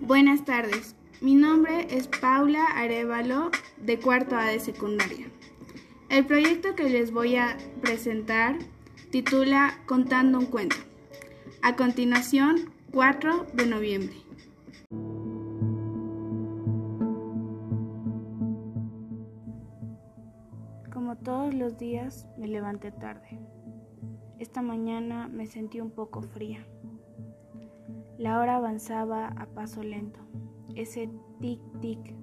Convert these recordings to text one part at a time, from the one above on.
Buenas tardes, mi nombre es Paula Arevalo de cuarto A de secundaria. El proyecto que les voy a presentar titula Contando un cuento. A continuación, 4 de noviembre. Como todos los días, me levanté tarde. Esta mañana me sentí un poco fría. La hora avanzaba a paso lento. Ese tic-tic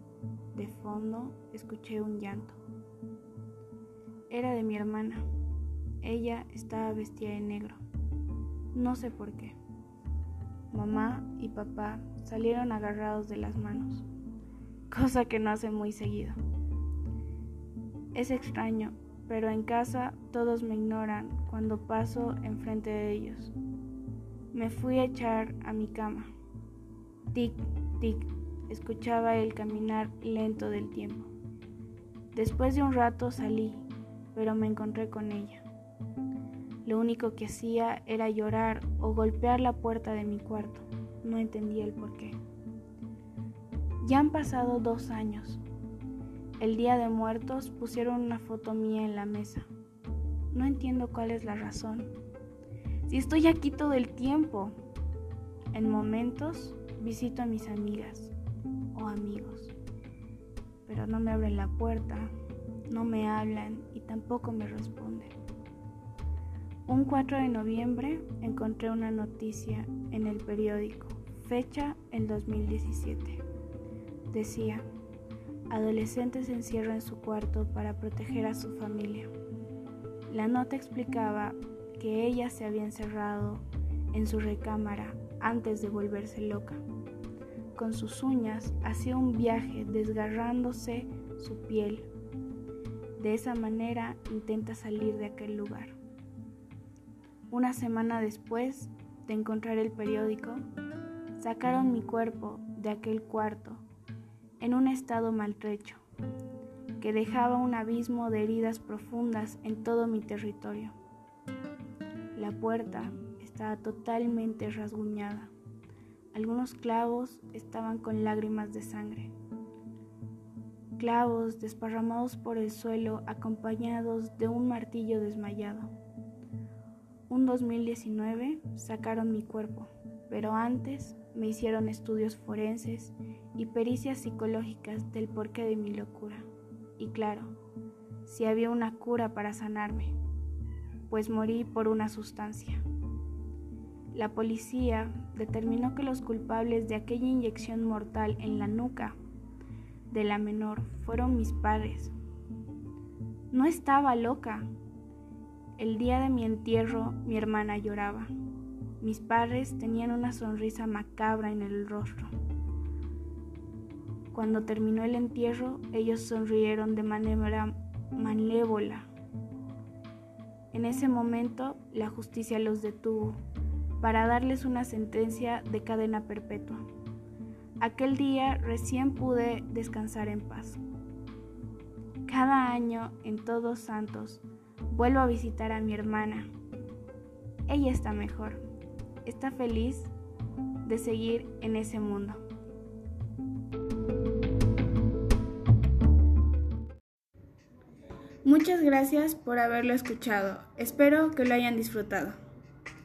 de fondo escuché un llanto. Era de mi hermana. Ella estaba vestida de negro. No sé por qué. Mamá y papá salieron agarrados de las manos, cosa que no hace muy seguido. Es extraño, pero en casa todos me ignoran cuando paso enfrente de ellos. Me fui a echar a mi cama. Tic, tic, escuchaba el caminar lento del tiempo. Después de un rato salí, pero me encontré con ella. Lo único que hacía era llorar o golpear la puerta de mi cuarto. No entendía el por qué. Ya han pasado dos años. El día de muertos pusieron una foto mía en la mesa. No entiendo cuál es la razón. Si estoy aquí todo el tiempo, en momentos visito a mis amigas o amigos, pero no me abren la puerta, no me hablan y tampoco me responden. Un 4 de noviembre encontré una noticia en el periódico, fecha en 2017. Decía, adolescente se encierra en su cuarto para proteger a su familia. La nota explicaba que ella se había encerrado en su recámara antes de volverse loca. Con sus uñas hacía un viaje desgarrándose su piel. De esa manera intenta salir de aquel lugar. Una semana después de encontrar el periódico, sacaron mi cuerpo de aquel cuarto en un estado maltrecho que dejaba un abismo de heridas profundas en todo mi territorio. La puerta estaba totalmente rasguñada. Algunos clavos estaban con lágrimas de sangre. Clavos desparramados por el suelo acompañados de un martillo desmayado. Un 2019 sacaron mi cuerpo, pero antes me hicieron estudios forenses y pericias psicológicas del porqué de mi locura. Y claro, si había una cura para sanarme pues morí por una sustancia. La policía determinó que los culpables de aquella inyección mortal en la nuca de la menor fueron mis padres. No estaba loca. El día de mi entierro mi hermana lloraba. Mis padres tenían una sonrisa macabra en el rostro. Cuando terminó el entierro, ellos sonrieron de manera malévola en ese momento, la justicia los detuvo para darles una sentencia de cadena perpetua. Aquel día recién pude descansar en paz. Cada año, en Todos Santos, vuelvo a visitar a mi hermana. Ella está mejor, está feliz de seguir en ese mundo. Muchas gracias por haberlo escuchado. Espero que lo hayan disfrutado.